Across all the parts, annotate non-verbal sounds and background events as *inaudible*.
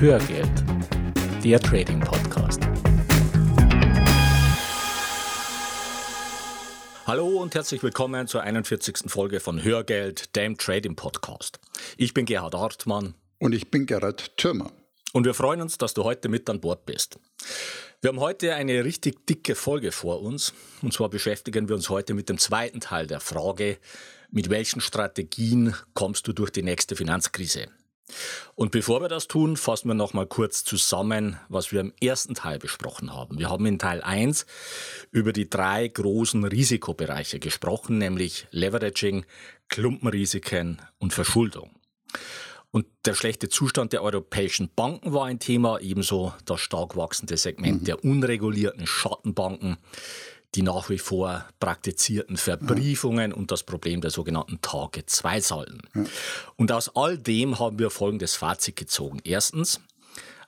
Hörgeld, der Trading Podcast. Hallo und herzlich willkommen zur 41. Folge von Hörgeld, dem Trading Podcast. Ich bin Gerhard Hartmann. Und ich bin Gerhard Thürmer. Und wir freuen uns, dass du heute mit an Bord bist. Wir haben heute eine richtig dicke Folge vor uns. Und zwar beschäftigen wir uns heute mit dem zweiten Teil der Frage, mit welchen Strategien kommst du durch die nächste Finanzkrise? Und bevor wir das tun, fassen wir noch mal kurz zusammen, was wir im ersten Teil besprochen haben. Wir haben in Teil 1 über die drei großen Risikobereiche gesprochen, nämlich Leveraging, Klumpenrisiken und Verschuldung. Und der schlechte Zustand der europäischen Banken war ein Thema, ebenso das stark wachsende Segment mhm. der unregulierten Schattenbanken, die nach wie vor praktizierten Verbriefungen ja. und das Problem der sogenannten Tage-2-Salden. Ja. Und aus all dem haben wir folgendes Fazit gezogen. Erstens,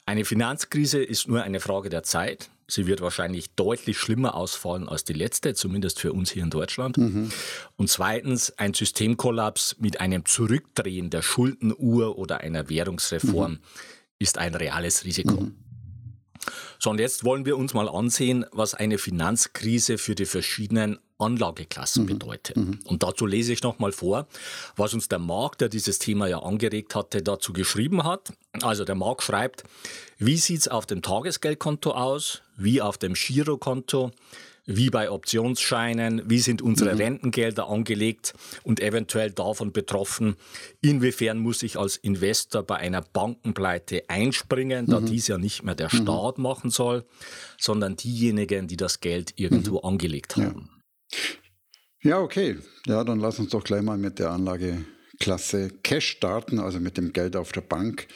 eine Finanzkrise ist nur eine Frage der Zeit. Sie wird wahrscheinlich deutlich schlimmer ausfallen als die letzte, zumindest für uns hier in Deutschland. Mhm. Und zweitens, ein Systemkollaps mit einem Zurückdrehen der Schuldenuhr oder einer Währungsreform mhm. ist ein reales Risiko. Mhm. So, und jetzt wollen wir uns mal ansehen, was eine Finanzkrise für die verschiedenen Anlageklassen mhm. bedeutet. Mhm. Und dazu lese ich nochmal vor, was uns der Markt, der dieses Thema ja angeregt hatte, dazu geschrieben hat. Also der Markt schreibt, wie sieht es auf dem Tagesgeldkonto aus, wie auf dem Girokonto, wie bei Optionsscheinen, wie sind unsere mhm. Rentengelder angelegt und eventuell davon betroffen, inwiefern muss ich als Investor bei einer Bankenpleite einspringen, da mhm. dies ja nicht mehr der mhm. Staat mhm. machen soll, sondern diejenigen, die das Geld irgendwo mhm. angelegt haben. Ja. ja, okay. Ja, dann lass uns doch gleich mal mit der Anlageklasse Cash starten, also mit dem Geld auf der Bank.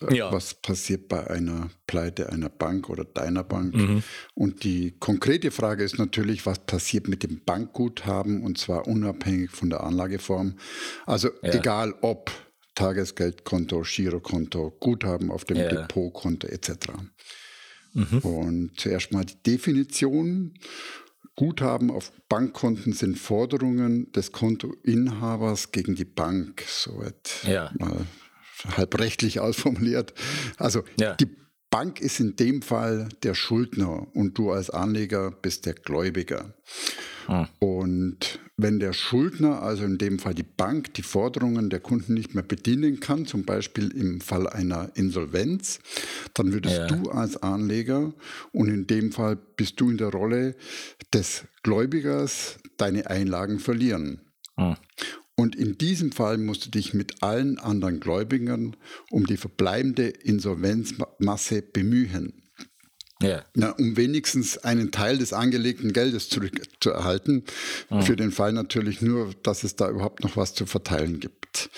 Äh, ja. was passiert bei einer Pleite einer Bank oder deiner Bank. Mhm. Und die konkrete Frage ist natürlich, was passiert mit dem Bankguthaben und zwar unabhängig von der Anlageform. Also ja. egal ob Tagesgeldkonto, Girokonto, Guthaben auf dem ja. Depotkonto etc. Mhm. Und zuerst mal die Definition. Guthaben auf Bankkonten sind Forderungen des Kontoinhabers gegen die Bank. So ja. mal halb rechtlich ausformuliert. Also ja. die Bank ist in dem Fall der Schuldner und du als Anleger bist der Gläubiger. Hm. Und wenn der Schuldner, also in dem Fall die Bank, die Forderungen der Kunden nicht mehr bedienen kann, zum Beispiel im Fall einer Insolvenz, dann würdest ja. du als Anleger und in dem Fall bist du in der Rolle des Gläubigers deine Einlagen verlieren. Hm. Und in diesem Fall musst du dich mit allen anderen Gläubigern um die verbleibende Insolvenzmasse bemühen. Ja. Na, um wenigstens einen Teil des angelegten Geldes zurückzuerhalten. Mhm. Für den Fall natürlich nur, dass es da überhaupt noch was zu verteilen gibt.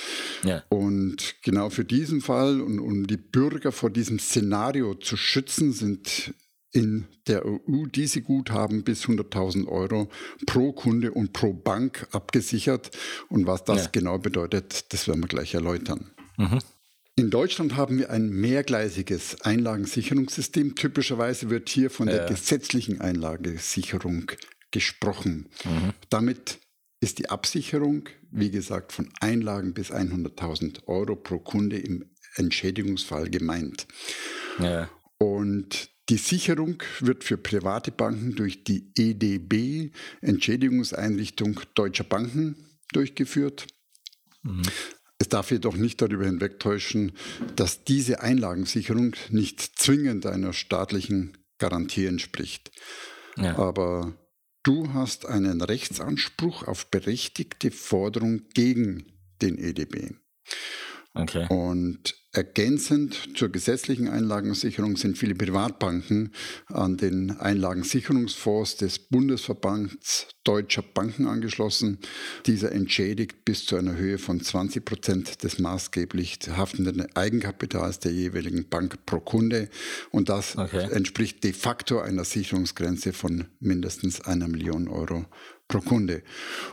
Ja. Und genau für diesen Fall und um die Bürger vor diesem Szenario zu schützen, sind in der EU diese Guthaben bis 100.000 Euro pro Kunde und pro Bank abgesichert. Und was das ja. genau bedeutet, das werden wir gleich erläutern. Mhm. In Deutschland haben wir ein mehrgleisiges Einlagensicherungssystem. Typischerweise wird hier von ja. der gesetzlichen Einlagensicherung gesprochen. Mhm. Damit ist die Absicherung, wie gesagt, von Einlagen bis 100.000 Euro pro Kunde im Entschädigungsfall gemeint. Ja. Und die Sicherung wird für private Banken durch die EDB, Entschädigungseinrichtung deutscher Banken, durchgeführt. Mhm. Es darf jedoch nicht darüber hinwegtäuschen, dass diese Einlagensicherung nicht zwingend einer staatlichen Garantie entspricht. Ja. Aber du hast einen Rechtsanspruch auf berechtigte Forderung gegen den EDB. Okay. Und Ergänzend zur gesetzlichen Einlagensicherung sind viele Privatbanken an den Einlagensicherungsfonds des Bundesverbands deutscher Banken angeschlossen. Dieser entschädigt bis zu einer Höhe von 20 Prozent des maßgeblich haftenden Eigenkapitals der jeweiligen Bank pro Kunde. Und das okay. entspricht de facto einer Sicherungsgrenze von mindestens einer Million Euro pro Kunde.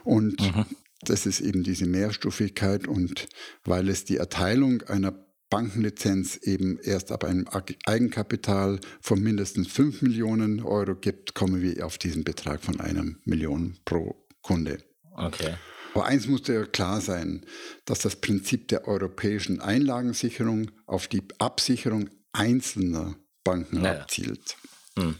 Und mhm. Das ist eben diese Mehrstufigkeit und weil es die Erteilung einer Bankenlizenz eben erst ab einem Eigenkapital von mindestens 5 Millionen Euro gibt, kommen wir auf diesen Betrag von einer Million pro Kunde. Okay. Aber eins muss ja klar sein, dass das Prinzip der europäischen Einlagensicherung auf die Absicherung einzelner Banken naja. abzielt. Hm.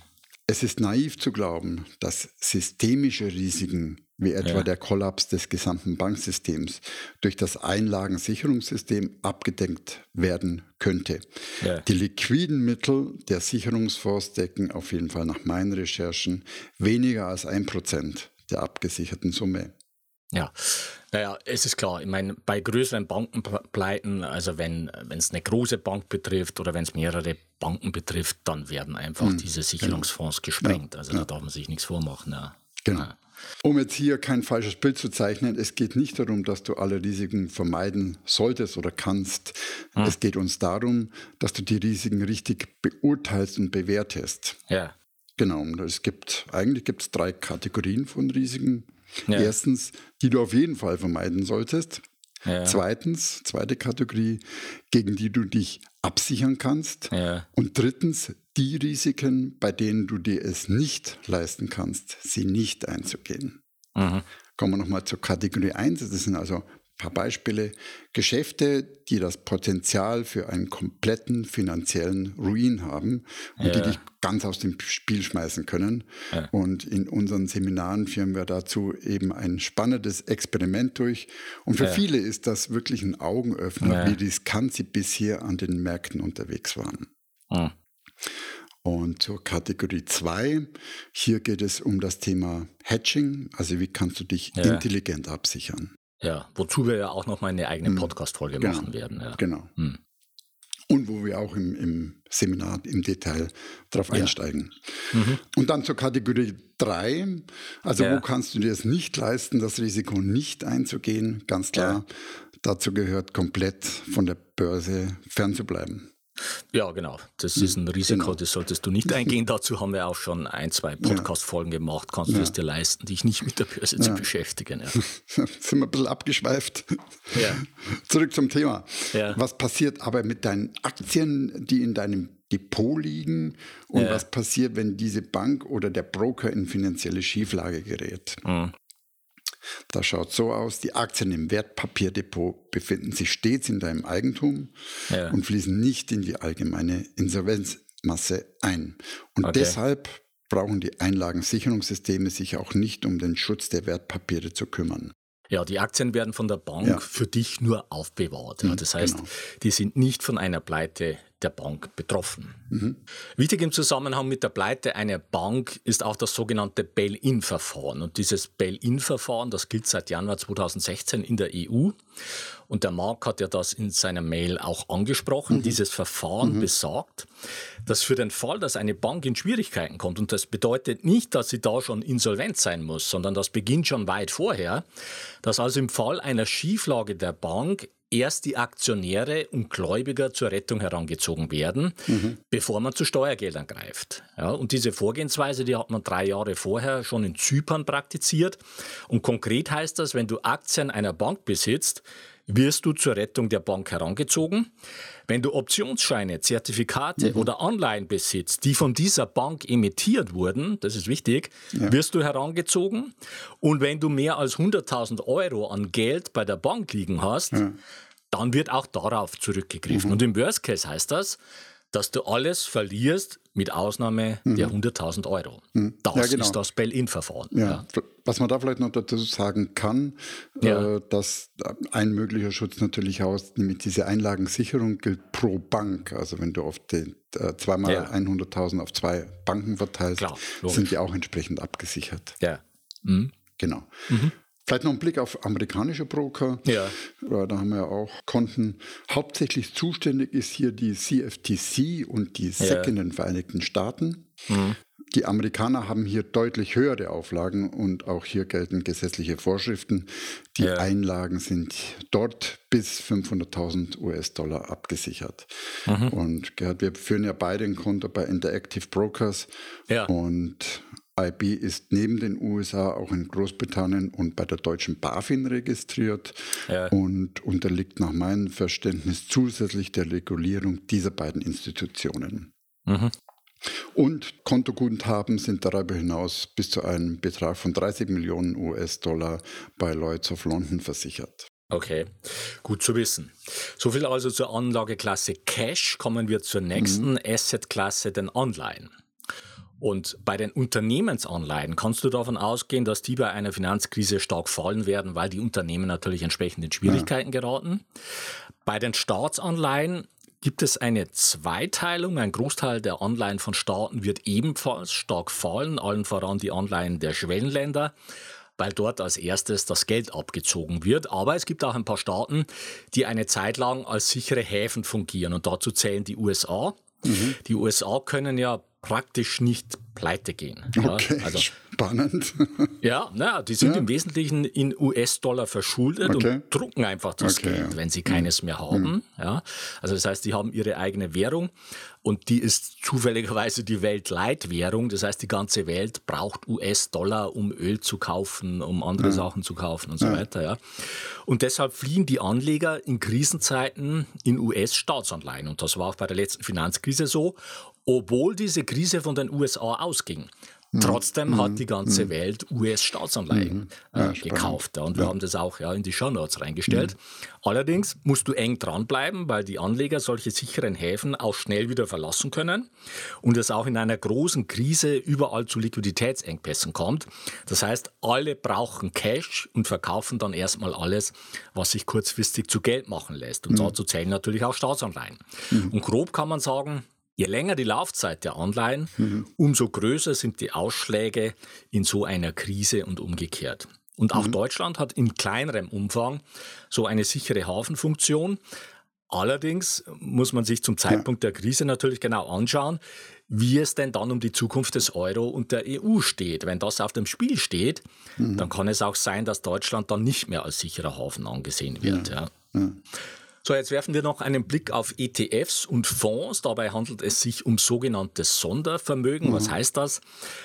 Es ist naiv zu glauben, dass systemische Risiken wie etwa ja. der Kollaps des gesamten Banksystems durch das Einlagensicherungssystem abgedeckt werden könnte. Ja. Die liquiden Mittel der Sicherungsfonds decken auf jeden Fall nach meinen Recherchen weniger als ein Prozent der abgesicherten Summe. Ja, naja, es ist klar. Ich meine, bei größeren Bankenpleiten, also wenn es eine große Bank betrifft oder wenn es mehrere Banken betrifft, dann werden einfach hm, diese genau. Sicherungsfonds gesprengt. Also ja. da darf man sich nichts vormachen. Genau. Um jetzt hier kein falsches Bild zu zeichnen, es geht nicht darum, dass du alle Risiken vermeiden solltest oder kannst. Hm. Es geht uns darum, dass du die Risiken richtig beurteilst und bewertest. Ja. Genau. Es gibt, eigentlich gibt es drei Kategorien von Risiken. Ja. Erstens, die du auf jeden Fall vermeiden solltest. Ja. Zweitens, zweite Kategorie, gegen die du dich absichern kannst. Ja. Und drittens, die Risiken, bei denen du dir es nicht leisten kannst, sie nicht einzugehen. Mhm. Kommen wir nochmal zur Kategorie 1. Das sind also paar Beispiele. Geschäfte, die das Potenzial für einen kompletten finanziellen Ruin haben und ja. die dich ganz aus dem Spiel schmeißen können. Ja. Und in unseren Seminaren führen wir dazu eben ein spannendes Experiment durch. Und für ja. viele ist das wirklich ein Augenöffner, wie riskant sie bisher an den Märkten unterwegs waren. Und zur Kategorie 2, hier geht es um das Thema Hedging, also wie kannst du dich intelligent absichern. Ja, wozu wir ja auch noch mal eine eigene hm. Podcast-Folge genau. machen werden. Ja. Genau. Hm. Und wo wir auch im, im Seminar im Detail darauf ja. einsteigen. Mhm. Und dann zur Kategorie 3. Also, ja. wo kannst du dir es nicht leisten, das Risiko nicht einzugehen? Ganz klar, dazu gehört komplett von der Börse fernzubleiben. Ja, genau. Das ist ein Risiko, genau. das solltest du nicht eingehen. Dazu haben wir auch schon ein, zwei Podcast-Folgen gemacht. Kannst du es dir leisten, dich nicht mit der Börse ja. zu beschäftigen? Ja. *laughs* Sind wir ein bisschen abgeschweift. Ja. *laughs* Zurück zum Thema. Was passiert aber mit deinen Aktien, die in deinem Depot liegen? Und was passiert, wenn diese Bank oder der Broker in finanzielle Schieflage gerät? Mhm. Das schaut so aus, die Aktien im Wertpapierdepot befinden sich stets in deinem Eigentum ja. und fließen nicht in die allgemeine Insolvenzmasse ein. Und okay. deshalb brauchen die Einlagensicherungssysteme sich auch nicht um den Schutz der Wertpapiere zu kümmern. Ja, die Aktien werden von der Bank ja. für dich nur aufbewahrt. Mhm, das heißt, genau. die sind nicht von einer Pleite der Bank betroffen. Mhm. Wichtig im Zusammenhang mit der Pleite einer Bank ist auch das sogenannte Bail-in-Verfahren. Und dieses Bail-in-Verfahren, das gilt seit Januar 2016 in der EU. Und der Marc hat ja das in seiner Mail auch angesprochen. Mhm. Dieses Verfahren mhm. besagt, dass für den Fall, dass eine Bank in Schwierigkeiten kommt, und das bedeutet nicht, dass sie da schon insolvent sein muss, sondern das beginnt schon weit vorher, dass also im Fall einer Schieflage der Bank erst die Aktionäre und Gläubiger zur Rettung herangezogen werden, mhm. bevor man zu Steuergeldern greift. Ja, und diese Vorgehensweise, die hat man drei Jahre vorher schon in Zypern praktiziert. Und konkret heißt das, wenn du Aktien einer Bank besitzt, wirst du zur Rettung der Bank herangezogen. Wenn du Optionsscheine, Zertifikate mhm. oder Anleihen besitzt, die von dieser Bank emittiert wurden, das ist wichtig, ja. wirst du herangezogen. Und wenn du mehr als 100.000 Euro an Geld bei der Bank liegen hast, ja. dann wird auch darauf zurückgegriffen. Mhm. Und im Worst Case heißt das, dass du alles verlierst, mit Ausnahme mhm. der 100.000 Euro. Mhm. Das ja, genau. ist das Bail-in-Verfahren. Ja. ja. Was man da vielleicht noch dazu sagen kann, äh, dass ein möglicher Schutz natürlich aus, nämlich diese Einlagensicherung gilt pro Bank. Also wenn du auf den, äh, zweimal ja. 100.000 auf zwei Banken verteilst, Klar, sind die auch entsprechend abgesichert. Ja. Mhm. Genau. Mhm. Vielleicht noch ein Blick auf amerikanische Broker. Ja. Da haben wir ja auch Konten. Hauptsächlich zuständig ist hier die CFTC und die SEC ja. in den Vereinigten Staaten. Mhm. Die Amerikaner haben hier deutlich höhere Auflagen und auch hier gelten gesetzliche Vorschriften. Die ja. Einlagen sind dort bis 500.000 US-Dollar abgesichert. Mhm. Und Gerhard, wir führen ja beide ein Konto bei Interactive Brokers. Ja. Und IB ist neben den USA auch in Großbritannien und bei der deutschen BaFin registriert ja. und unterliegt nach meinem Verständnis zusätzlich der Regulierung dieser beiden Institutionen. Mhm. Und Kontoguthaben sind darüber hinaus bis zu einem Betrag von 30 Millionen US-Dollar bei Lloyds of London versichert. Okay, gut zu wissen. So viel also zur Anlageklasse Cash. Kommen wir zur nächsten mhm. Assetklasse, den Anleihen. Und bei den Unternehmensanleihen kannst du davon ausgehen, dass die bei einer Finanzkrise stark fallen werden, weil die Unternehmen natürlich entsprechend in Schwierigkeiten ja. geraten. Bei den Staatsanleihen gibt es eine Zweiteilung. Ein Großteil der Anleihen von Staaten wird ebenfalls stark fallen, allen voran die Anleihen der Schwellenländer weil dort als erstes das Geld abgezogen wird. Aber es gibt auch ein paar Staaten, die eine Zeit lang als sichere Häfen fungieren. Und dazu zählen die USA. Mhm. Die USA können ja praktisch nicht pleite gehen. Okay, ja, also, spannend. *laughs* Ja, na, die sind ja. im Wesentlichen in US-Dollar verschuldet okay. und drucken einfach das okay, Geld, wenn sie keines mehr haben. Mhm. Ja, also das heißt, die haben ihre eigene Währung und die ist zufälligerweise die Weltleitwährung. Das heißt, die ganze Welt braucht US-Dollar, um Öl zu kaufen, um andere ja. Sachen zu kaufen und so weiter. Ja. Und deshalb fliehen die Anleger in Krisenzeiten in US-Staatsanleihen. Und das war auch bei der letzten Finanzkrise so obwohl diese Krise von den USA ausging. Mhm. Trotzdem mhm. hat die ganze mhm. Welt US-Staatsanleihen mhm. ja, äh, gekauft. Und wir ja. haben das auch ja, in die Show Notes reingestellt. Mhm. Allerdings musst du eng dranbleiben, weil die Anleger solche sicheren Häfen auch schnell wieder verlassen können und es auch in einer großen Krise überall zu Liquiditätsengpässen kommt. Das heißt, alle brauchen Cash und verkaufen dann erstmal alles, was sich kurzfristig zu Geld machen lässt. Und mhm. dazu zählen natürlich auch Staatsanleihen. Und grob kann man sagen, Je länger die Laufzeit der Anleihen, mhm. umso größer sind die Ausschläge in so einer Krise und umgekehrt. Und auch mhm. Deutschland hat in kleinerem Umfang so eine sichere Hafenfunktion. Allerdings muss man sich zum Zeitpunkt ja. der Krise natürlich genau anschauen, wie es denn dann um die Zukunft des Euro und der EU steht. Wenn das auf dem Spiel steht, mhm. dann kann es auch sein, dass Deutschland dann nicht mehr als sicherer Hafen angesehen wird. Ja. Ja. So, jetzt werfen wir noch einen Blick auf ETFs und Fonds. Dabei handelt es sich um sogenanntes Sondervermögen. Mhm. Was heißt das?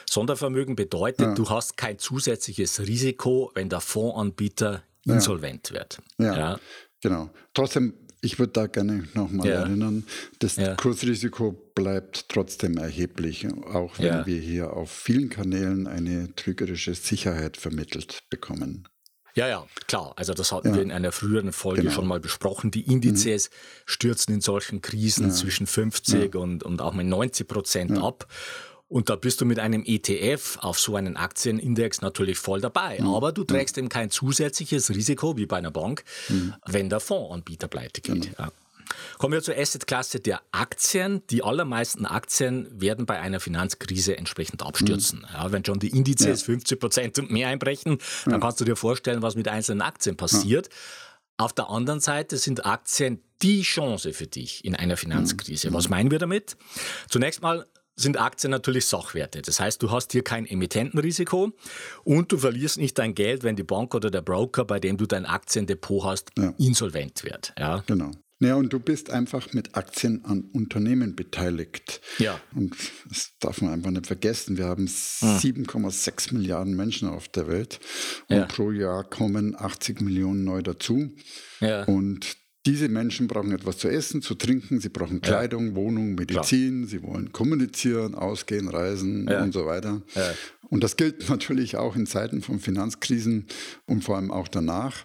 Sondervermögen bedeutet, ja. du hast kein zusätzliches Risiko, wenn der Fondsanbieter insolvent ja. wird. Ja, ja, genau. Trotzdem, ich würde da gerne nochmal erinnern, das Kursrisiko bleibt trotzdem erheblich, auch wenn wir hier auf vielen Kanälen eine trügerische Sicherheit vermittelt bekommen. Ja, ja, klar. Also das hatten ja. wir in einer früheren Folge genau. schon mal besprochen. Die Indizes mhm. stürzen in solchen Krisen ja. zwischen 50 ja. und, und auch mit 90 Prozent ab. Und da bist du mit einem ETF auf so einen Aktienindex natürlich voll dabei. Mhm. Aber du trägst eben kein zusätzliches Risiko wie bei einer Bank, mhm. wenn der Fondsanbieter pleite geht. Genau. Kommen wir zur Assetklasse der Aktien. Die allermeisten Aktien werden bei einer Finanzkrise entsprechend abstürzen. Mhm. Ja, wenn schon die Indizes ja. 50 Prozent und mehr einbrechen, dann ja. kannst du dir vorstellen, was mit einzelnen Aktien passiert. Auf der anderen Seite sind Aktien die Chance für dich in einer Finanzkrise. Mhm. Was meinen wir damit? Zunächst mal sind Aktien natürlich Sachwerte. Das heißt, du hast hier kein Emittentenrisiko und du verlierst nicht dein Geld, wenn die Bank oder der Broker, bei dem du dein Aktiendepot hast, ja. insolvent wird. Ja? Genau. Ja, und du bist einfach mit Aktien an Unternehmen beteiligt. Ja. Und das darf man einfach nicht vergessen. Wir haben 7,6 Milliarden Menschen auf der Welt und ja. pro Jahr kommen 80 Millionen neu dazu. Ja. Und diese Menschen brauchen etwas zu essen, zu trinken, sie brauchen Kleidung, ja. Wohnung, Medizin, Klar. sie wollen kommunizieren, ausgehen, reisen ja. und so weiter. Ja. Und das gilt *laughs* natürlich auch in Zeiten von Finanzkrisen und vor allem auch danach.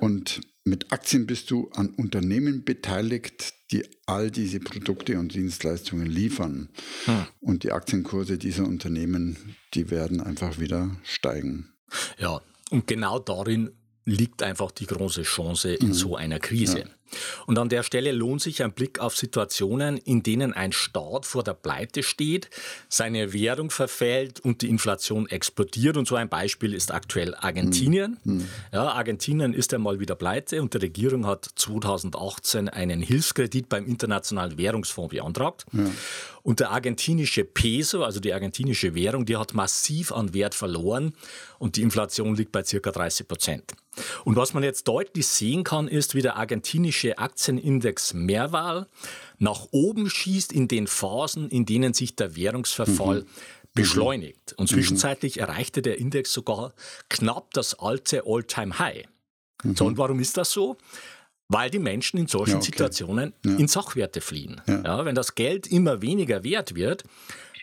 Und mit Aktien bist du an Unternehmen beteiligt, die all diese Produkte und Dienstleistungen liefern. Hm. Und die Aktienkurse dieser Unternehmen, die werden einfach wieder steigen. Ja, und genau darin liegt einfach die große Chance in mhm. so einer Krise. Ja. Und an der Stelle lohnt sich ein Blick auf Situationen, in denen ein Staat vor der Pleite steht, seine Währung verfällt und die Inflation explodiert. Und so ein Beispiel ist aktuell Argentinien. Mhm. Ja, Argentinien ist einmal wieder pleite und die Regierung hat 2018 einen Hilfskredit beim Internationalen Währungsfonds beantragt. Ja. Und der argentinische Peso, also die argentinische Währung, die hat massiv an Wert verloren und die Inflation liegt bei circa 30 Prozent. Und was man jetzt deutlich sehen kann, ist, wie der argentinische Aktienindex Mehrwahl nach oben schießt in den Phasen, in denen sich der Währungsverfall mhm. beschleunigt. Und mhm. zwischenzeitlich erreichte der Index sogar knapp das alte All-Time-High. Mhm. So, und warum ist das so? Weil die Menschen in solchen ja, okay. Situationen ja. in Sachwerte fliehen. Ja. ja. wenn das Geld immer weniger wert wird,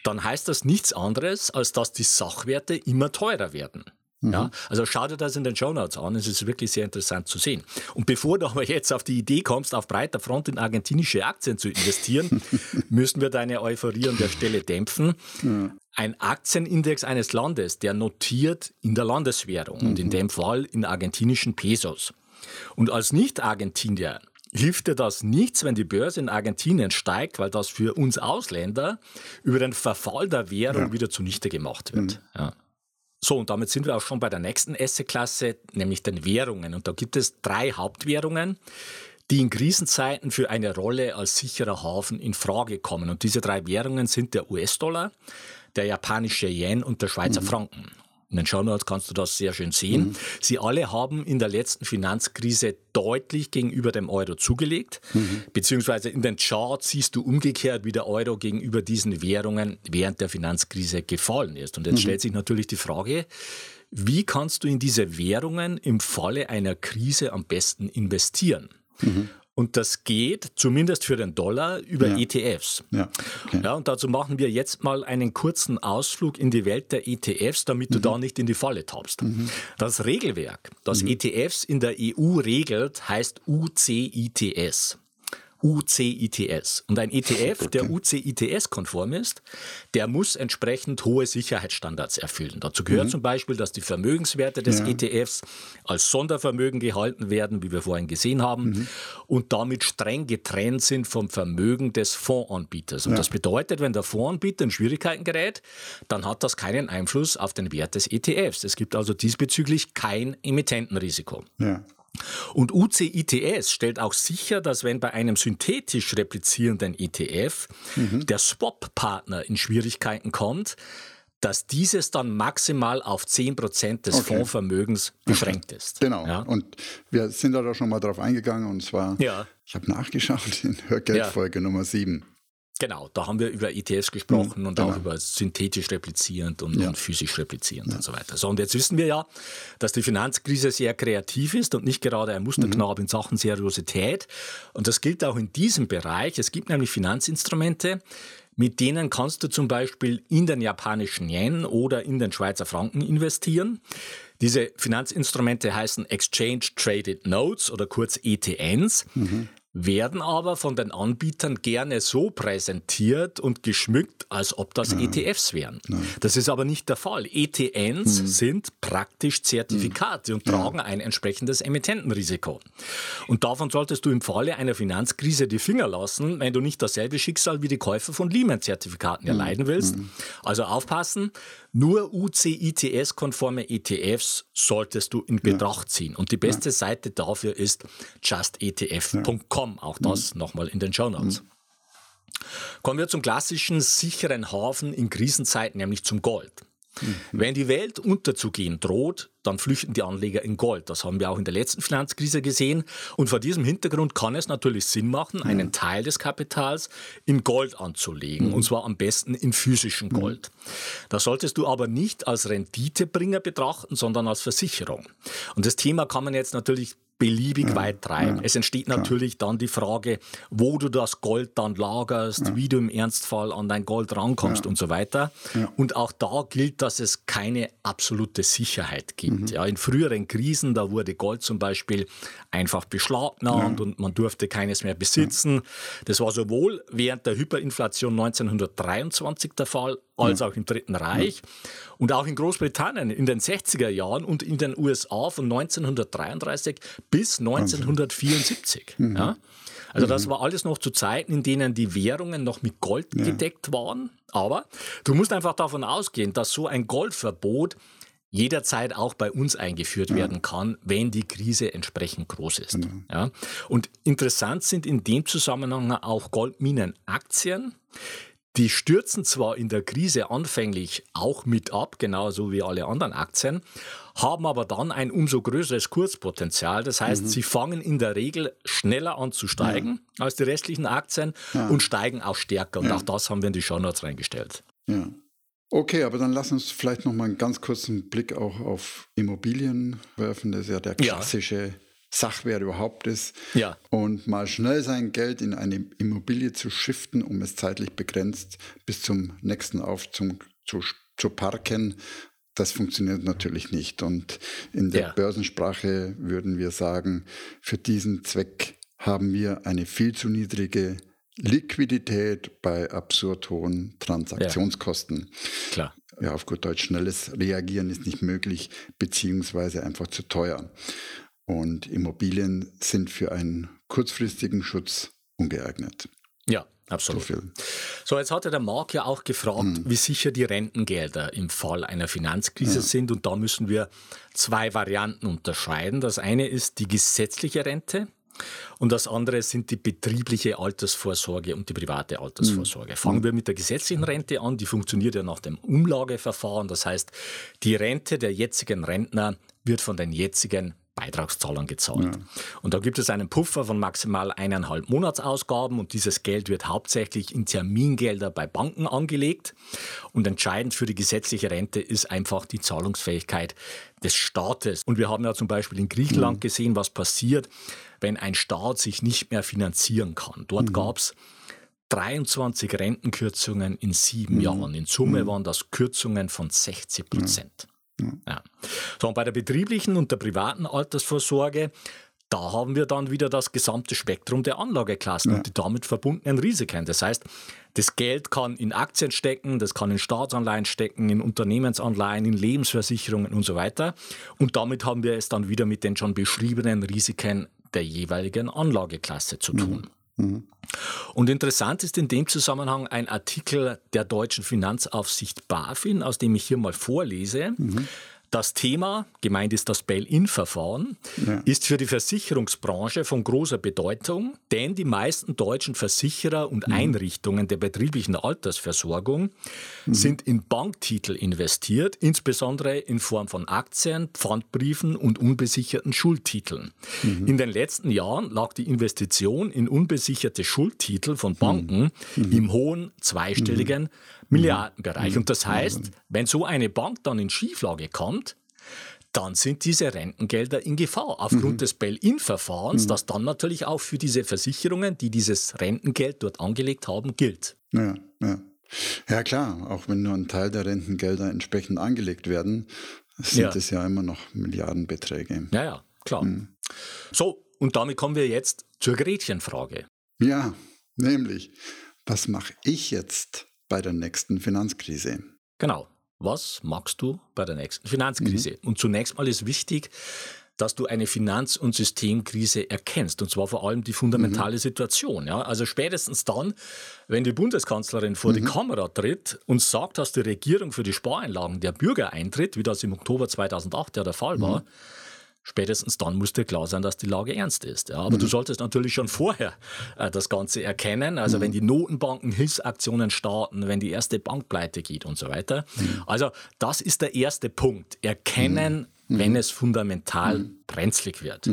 dann heißt das nichts anderes, als dass die Sachwerte immer teurer werden. Mhm. Ja, also schau dir das in den Show Notes an, es ist wirklich sehr interessant zu sehen. Und bevor du aber jetzt auf die Idee kommst, auf breiter Front in argentinische Aktien zu investieren, *laughs* müssen wir deine Euphorie an der Stelle dämpfen. Ja. Ein Aktienindex eines Landes, der notiert in der Landeswährung mhm. und in mhm. dem Fall in argentinischen Pesos. Und als Nicht-Argentinier hilft dir das nichts, wenn die Börse in Argentinien steigt, weil das für uns Ausländer über den Verfall der Währung ja. wieder zunichte gemacht wird. Mhm. Ja. So, und damit sind wir auch schon bei der nächsten Esse-Klasse, nämlich den Währungen. Und da gibt es drei Hauptwährungen, die in Krisenzeiten für eine Rolle als sicherer Hafen in Frage kommen. Und diese drei Währungen sind der US-Dollar, der japanische Yen und der Schweizer mhm. Franken. In den Shownotes kannst du das sehr schön sehen. Mhm. Sie alle haben in der letzten Finanzkrise deutlich gegenüber dem Euro zugelegt, mhm. beziehungsweise in den Charts siehst du umgekehrt, wie der Euro gegenüber diesen Währungen während der Finanzkrise gefallen ist. Und jetzt mhm. stellt sich natürlich die Frage, wie kannst du in diese Währungen im Falle einer Krise am besten investieren? Mhm. Und das geht zumindest für den Dollar über ja. ETFs. Ja, okay. ja, und dazu machen wir jetzt mal einen kurzen Ausflug in die Welt der ETFs, damit du mhm. da nicht in die Falle tappst. Mhm. Das Regelwerk, das mhm. ETFs in der EU regelt, heißt UCITS. UCITS. Und ein ETF, der UCITS-konform ist, der muss entsprechend hohe Sicherheitsstandards erfüllen. Dazu gehört mhm. zum Beispiel, dass die Vermögenswerte des ja. ETFs als Sondervermögen gehalten werden, wie wir vorhin gesehen haben, mhm. und damit streng getrennt sind vom Vermögen des Fondsanbieters. Und ja. das bedeutet, wenn der Fondsanbieter in Schwierigkeiten gerät, dann hat das keinen Einfluss auf den Wert des ETFs. Es gibt also diesbezüglich kein Emittentenrisiko. Ja. Und UCITS stellt auch sicher, dass wenn bei einem synthetisch replizierenden ETF mhm. der Swap-Partner in Schwierigkeiten kommt, dass dieses dann maximal auf 10% des okay. Fondsvermögens beschränkt ist. Genau. Ja? Und wir sind da schon mal drauf eingegangen und zwar, ja. ich habe nachgeschaut in Hörgeldfolge ja. Nummer 7. Genau, da haben wir über ETFs gesprochen mhm, und genau. auch über synthetisch replizierend und, ja. und physisch replizierend ja. und so weiter. So, und jetzt wissen wir ja, dass die Finanzkrise sehr kreativ ist und nicht gerade ein Musterknabe mhm. in Sachen Seriosität. Und das gilt auch in diesem Bereich. Es gibt nämlich Finanzinstrumente, mit denen kannst du zum Beispiel in den japanischen Yen oder in den Schweizer Franken investieren. Diese Finanzinstrumente heißen Exchange Traded Notes oder kurz ETNs. Mhm werden aber von den Anbietern gerne so präsentiert und geschmückt, als ob das Nein. ETFs wären. Nein. Das ist aber nicht der Fall. ETNs mhm. sind praktisch Zertifikate mhm. und tragen ja. ein entsprechendes Emittentenrisiko. Und davon solltest du im Falle einer Finanzkrise die Finger lassen, wenn du nicht dasselbe Schicksal wie die Käufer von Lehman-Zertifikaten mhm. erleiden willst. Mhm. Also aufpassen, nur UCITS-konforme ETFs solltest du in Betracht ziehen. Und die beste. Seite dafür ist justetf.com. Auch das mhm. nochmal in den Show Notes. Mhm. Kommen wir zum klassischen sicheren Hafen in Krisenzeiten, nämlich zum Gold. Mhm. Wenn die Welt unterzugehen droht, dann flüchten die Anleger in Gold. Das haben wir auch in der letzten Finanzkrise gesehen. Und vor diesem Hintergrund kann es natürlich Sinn machen, mhm. einen Teil des Kapitals in Gold anzulegen. Mhm. Und zwar am besten in physischem mhm. Gold. Das solltest du aber nicht als Renditebringer betrachten, sondern als Versicherung. Und das Thema kann man jetzt natürlich beliebig ja, weit treiben. Ja, es entsteht natürlich klar. dann die Frage, wo du das Gold dann lagerst, ja. wie du im Ernstfall an dein Gold rankommst und so weiter. Und auch da gilt, dass es keine absolute Sicherheit gibt. Mhm. Ja, in früheren Krisen, da wurde Gold zum Beispiel einfach beschlagnahmt und man durfte keines mehr besitzen. Das war sowohl während der Hyperinflation 1923 der Fall, als auch im Dritten Reich. Und auch in Großbritannien in den 60er Jahren und in den USA von 1933 bis 1974. Mhm. Ja? Also das mhm. war alles noch zu Zeiten, in denen die Währungen noch mit Gold ja. gedeckt waren. Aber du musst einfach davon ausgehen, dass so ein Goldverbot jederzeit auch bei uns eingeführt ja. werden kann, wenn die Krise entsprechend groß ist. Genau. Ja? Und interessant sind in dem Zusammenhang auch Goldminenaktien. Die stürzen zwar in der Krise anfänglich auch mit ab, genauso wie alle anderen Aktien, haben aber dann ein umso größeres Kurzpotenzial. Das heißt, mhm. sie fangen in der Regel schneller an zu steigen ja. als die restlichen Aktien ja. und steigen auch stärker. Und ja. auch das haben wir in die Shownotes reingestellt. Ja. Okay, aber dann lass uns vielleicht noch mal einen ganz kurzen Blick auch auf Immobilien werfen. Das ist ja der klassische Sachwert überhaupt ist. Ja. Und mal schnell sein Geld in eine Immobilie zu shiften, um es zeitlich begrenzt bis zum nächsten Aufzug zu, zu parken. das funktioniert natürlich nicht. Und in der ja. Börsensprache würden wir sagen, für diesen Zweck haben wir eine viel zu niedrige Liquidität bei absurd hohen Transaktionskosten. Ja. Klar. Ja, auf gut Deutsch, schnelles Reagieren ist nicht möglich, beziehungsweise einfach zu teuer. Und Immobilien sind für einen kurzfristigen Schutz ungeeignet. Ja, absolut. So, so, jetzt hatte der Marc ja auch gefragt, hm. wie sicher die Rentengelder im Fall einer Finanzkrise ja. sind. Und da müssen wir zwei Varianten unterscheiden. Das eine ist die gesetzliche Rente. Und das andere sind die betriebliche Altersvorsorge und die private Altersvorsorge. Mhm. Fangen wir mit der gesetzlichen Rente an. Die funktioniert ja nach dem Umlageverfahren. Das heißt, die Rente der jetzigen Rentner wird von den jetzigen Beitragszahlern gezahlt. Ja. Und da gibt es einen Puffer von maximal eineinhalb Monatsausgaben und dieses Geld wird hauptsächlich in Termingelder bei Banken angelegt. Und entscheidend für die gesetzliche Rente ist einfach die Zahlungsfähigkeit des Staates. Und wir haben ja zum Beispiel in Griechenland mhm. gesehen, was passiert, wenn ein Staat sich nicht mehr finanzieren kann. Dort mhm. gab es 23 Rentenkürzungen in sieben mhm. Jahren. In Summe mhm. waren das Kürzungen von 60 Prozent. Ja. So, und bei der betrieblichen und der privaten Altersvorsorge, da haben wir dann wieder das gesamte Spektrum der Anlageklassen ja. und die damit verbundenen Risiken. Das heißt, das Geld kann in Aktien stecken, das kann in Staatsanleihen stecken, in Unternehmensanleihen, in Lebensversicherungen und so weiter. Und damit haben wir es dann wieder mit den schon beschriebenen Risiken der jeweiligen Anlageklasse zu tun. Mhm. Und interessant ist in dem Zusammenhang ein Artikel der deutschen Finanzaufsicht BaFin, aus dem ich hier mal vorlese. Mhm. Das Thema, gemeint ist das Bail-in-Verfahren, ja. ist für die Versicherungsbranche von großer Bedeutung, denn die meisten deutschen Versicherer und mhm. Einrichtungen der betrieblichen Altersversorgung mhm. sind in Banktitel investiert, insbesondere in Form von Aktien, Pfandbriefen und unbesicherten Schuldtiteln. Mhm. In den letzten Jahren lag die Investition in unbesicherte Schuldtitel von Banken mhm. im hohen zweistelligen mhm. Milliardenbereich. Mhm. Und das heißt, wenn so eine Bank dann in Schieflage kommt, dann sind diese Rentengelder in Gefahr aufgrund mhm. des Bail-in-Verfahrens, mhm. das dann natürlich auch für diese Versicherungen, die dieses Rentengeld dort angelegt haben, gilt. Ja, ja. ja klar, auch wenn nur ein Teil der Rentengelder entsprechend angelegt werden, sind ja. es ja immer noch Milliardenbeträge. Ja, ja, klar. Mhm. So, und damit kommen wir jetzt zur Gretchenfrage. Ja, nämlich, was mache ich jetzt bei der nächsten Finanzkrise. Genau. Was machst du bei der nächsten Finanzkrise? Mhm. Und zunächst mal ist wichtig, dass du eine Finanz- und Systemkrise erkennst. Und zwar vor allem die fundamentale mhm. Situation. Ja? Also spätestens dann, wenn die Bundeskanzlerin vor mhm. die Kamera tritt und sagt, dass die Regierung für die Spareinlagen der Bürger eintritt, wie das im Oktober 2008 ja der Fall war, mhm spätestens dann muss dir klar sein, dass die Lage ernst ist. Ja, aber mhm. du solltest natürlich schon vorher äh, das Ganze erkennen. Also mhm. wenn die Notenbanken Hilfsaktionen starten, wenn die erste Bank pleite geht und so weiter. Mhm. Also das ist der erste Punkt. Erkennen, mhm. wenn es fundamental mhm. brenzlig wird.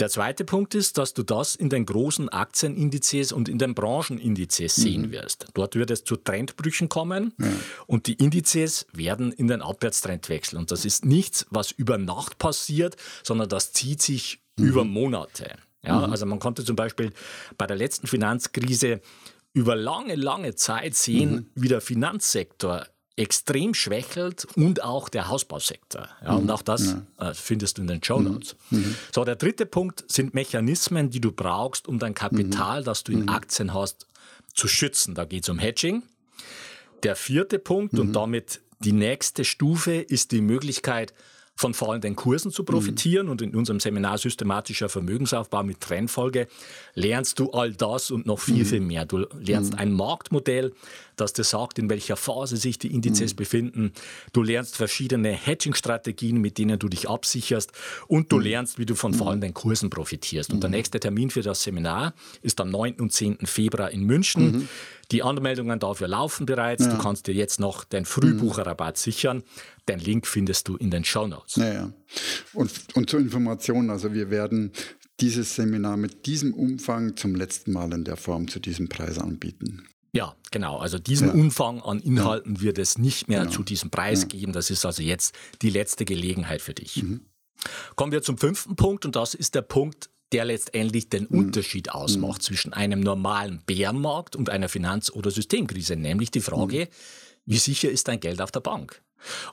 Der zweite Punkt ist, dass du das in den großen Aktienindizes und in den Branchenindizes sehen mhm. wirst. Dort wird es zu Trendbrüchen kommen ja. und die Indizes werden in den Abwärtstrend wechseln. Und das ist nichts, was über Nacht passiert, sondern das zieht sich mhm. über Monate. Ja, mhm. Also man konnte zum Beispiel bei der letzten Finanzkrise über lange, lange Zeit sehen, mhm. wie der Finanzsektor extrem schwächelt und auch der Hausbausektor. Ja, mhm. Und auch das ja. äh, findest du in den Show Notes. Mhm. mhm. So, der dritte Punkt sind Mechanismen, die du brauchst, um dein Kapital, mhm. das du in mhm. Aktien hast, zu schützen. Da geht es um Hedging. Der vierte Punkt und damit die nächste Stufe ist die Möglichkeit, von fallenden Kursen zu profitieren. Mhm. Und in unserem Seminar Systematischer Vermögensaufbau mit Trendfolge lernst du all das und noch viel, mhm. viel mehr. Du lernst mhm. ein Marktmodell, das dir sagt, in welcher Phase sich die Indizes mhm. befinden. Du lernst verschiedene Hedging-Strategien, mit denen du dich absicherst. Und du mhm. lernst, wie du von mhm. fallenden Kursen profitierst. Und der nächste Termin für das Seminar ist am 9. und 10. Februar in München. Die Anmeldungen dafür laufen bereits. Ja. Du kannst dir jetzt noch den Frühbucherrabatt sichern. Den Link findest du in den Show Notes. Ja, ja. Und, und zur Information, also wir werden dieses Seminar mit diesem Umfang zum letzten Mal in der Form zu diesem Preis anbieten. Ja, genau. Also diesen ja. Umfang an Inhalten wird es nicht mehr genau. zu diesem Preis geben. Das ist also jetzt die letzte Gelegenheit für dich. Mhm. Kommen wir zum fünften Punkt und das ist der Punkt, der letztendlich den mhm. Unterschied ausmacht mhm. zwischen einem normalen Bärenmarkt und einer Finanz- oder Systemkrise, nämlich die Frage, mhm. wie sicher ist dein Geld auf der Bank?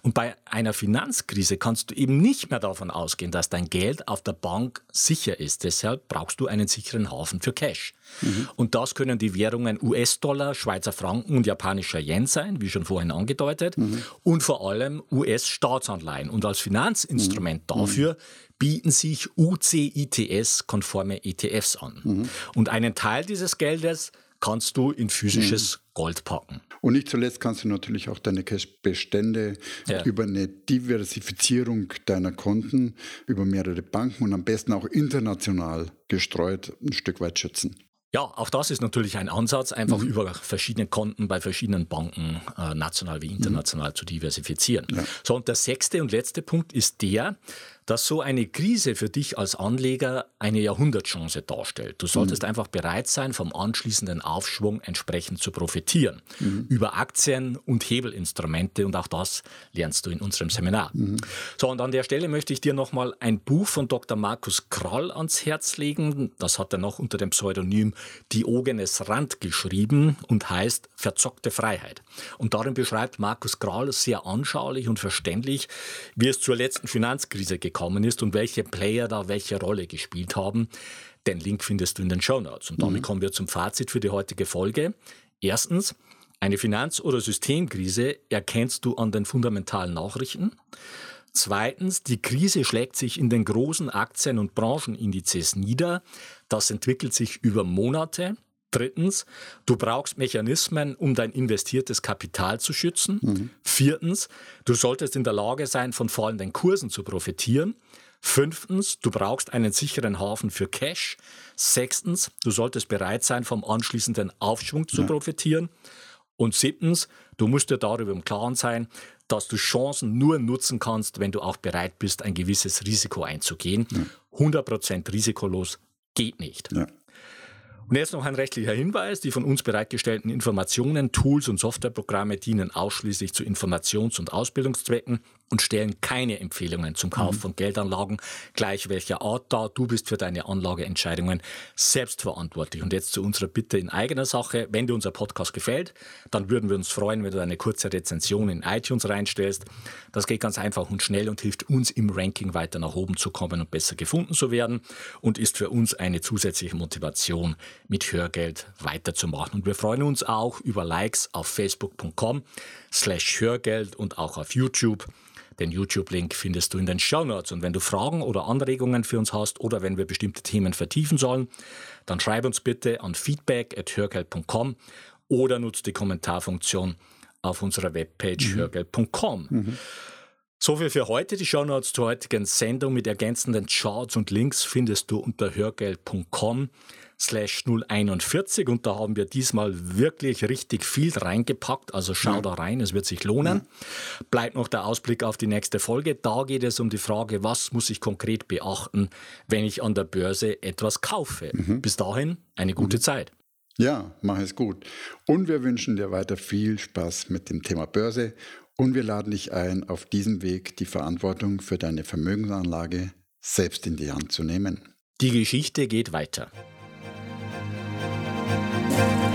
Und bei einer Finanzkrise kannst du eben nicht mehr davon ausgehen, dass dein Geld auf der Bank sicher ist. Deshalb brauchst du einen sicheren Hafen für Cash. Mhm. Und das können die Währungen US-Dollar, Schweizer Franken und japanischer Yen sein, wie schon vorhin angedeutet, mhm. und vor allem US-Staatsanleihen. Und als Finanzinstrument mhm. dafür bieten sich UCITS-konforme ETFs an. Mhm. Und einen Teil dieses Geldes kannst du in physisches mhm. Gold packen. Und nicht zuletzt kannst du natürlich auch deine Cash-Bestände ja. über eine Diversifizierung deiner Konten, über mehrere Banken und am besten auch international gestreut ein Stück weit schützen. Ja, auch das ist natürlich ein Ansatz, einfach mhm. über verschiedene Konten bei verschiedenen Banken, äh, national wie international, mhm. zu diversifizieren. Ja. So, und der sechste und letzte Punkt ist der, dass so eine Krise für dich als Anleger eine Jahrhundertchance darstellt. Du solltest mhm. einfach bereit sein, vom anschließenden Aufschwung entsprechend zu profitieren. Mhm. Über Aktien und Hebelinstrumente und auch das lernst du in unserem Seminar. Mhm. So, und an der Stelle möchte ich dir nochmal ein Buch von Dr. Markus Krall ans Herz legen. Das hat er noch unter dem Pseudonym Diogenes Rand geschrieben und heißt Verzockte Freiheit. Und darin beschreibt Markus Krall sehr anschaulich und verständlich, wie es zur letzten Finanzkrise gekommen gekommen ist und welche Player da welche Rolle gespielt haben. Den Link findest du in den Show Notes. Und damit mhm. kommen wir zum Fazit für die heutige Folge. Erstens, eine Finanz- oder Systemkrise erkennst du an den fundamentalen Nachrichten. Zweitens, die Krise schlägt sich in den großen Aktien- und Branchenindizes nieder. Das entwickelt sich über Monate. Drittens, du brauchst Mechanismen, um dein investiertes Kapital zu schützen. Mhm. Viertens, du solltest in der Lage sein, von fallenden Kursen zu profitieren. Fünftens, du brauchst einen sicheren Hafen für Cash. Sechstens, du solltest bereit sein, vom anschließenden Aufschwung zu ja. profitieren. Und siebtens, du musst dir darüber im Klaren sein, dass du Chancen nur nutzen kannst, wenn du auch bereit bist, ein gewisses Risiko einzugehen. Ja. 100% risikolos geht nicht. Ja. Und jetzt noch ein rechtlicher Hinweis. Die von uns bereitgestellten Informationen, Tools und Softwareprogramme dienen ausschließlich zu Informations- und Ausbildungszwecken und stellen keine Empfehlungen zum Kauf mhm. von Geldanlagen, gleich welcher Art dar. Du bist für deine Anlageentscheidungen selbstverantwortlich. Und jetzt zu unserer Bitte in eigener Sache. Wenn dir unser Podcast gefällt, dann würden wir uns freuen, wenn du eine kurze Rezension in iTunes reinstellst. Das geht ganz einfach und schnell und hilft uns im Ranking weiter nach oben zu kommen und besser gefunden zu werden und ist für uns eine zusätzliche Motivation, mit Hörgeld weiterzumachen. Und wir freuen uns auch über Likes auf facebook.com slash Hörgeld und auch auf YouTube. Den YouTube-Link findest du in den Show Notes. Und wenn du Fragen oder Anregungen für uns hast oder wenn wir bestimmte Themen vertiefen sollen, dann schreib uns bitte an feedback.hörgeld.com oder nutze die Kommentarfunktion auf unserer Webpage mhm. hörgeld.com. Mhm. So viel für heute. Die Show Notes zur heutigen Sendung mit ergänzenden Charts und Links findest du unter hörgeld.com slash 041 und da haben wir diesmal wirklich richtig viel reingepackt, also schau ja. da rein, es wird sich lohnen. Ja. Bleibt noch der Ausblick auf die nächste Folge, da geht es um die Frage, was muss ich konkret beachten, wenn ich an der Börse etwas kaufe. Mhm. Bis dahin eine gute mhm. Zeit. Ja, mach es gut. Und wir wünschen dir weiter viel Spaß mit dem Thema Börse und wir laden dich ein, auf diesem Weg die Verantwortung für deine Vermögensanlage selbst in die Hand zu nehmen. Die Geschichte geht weiter. Música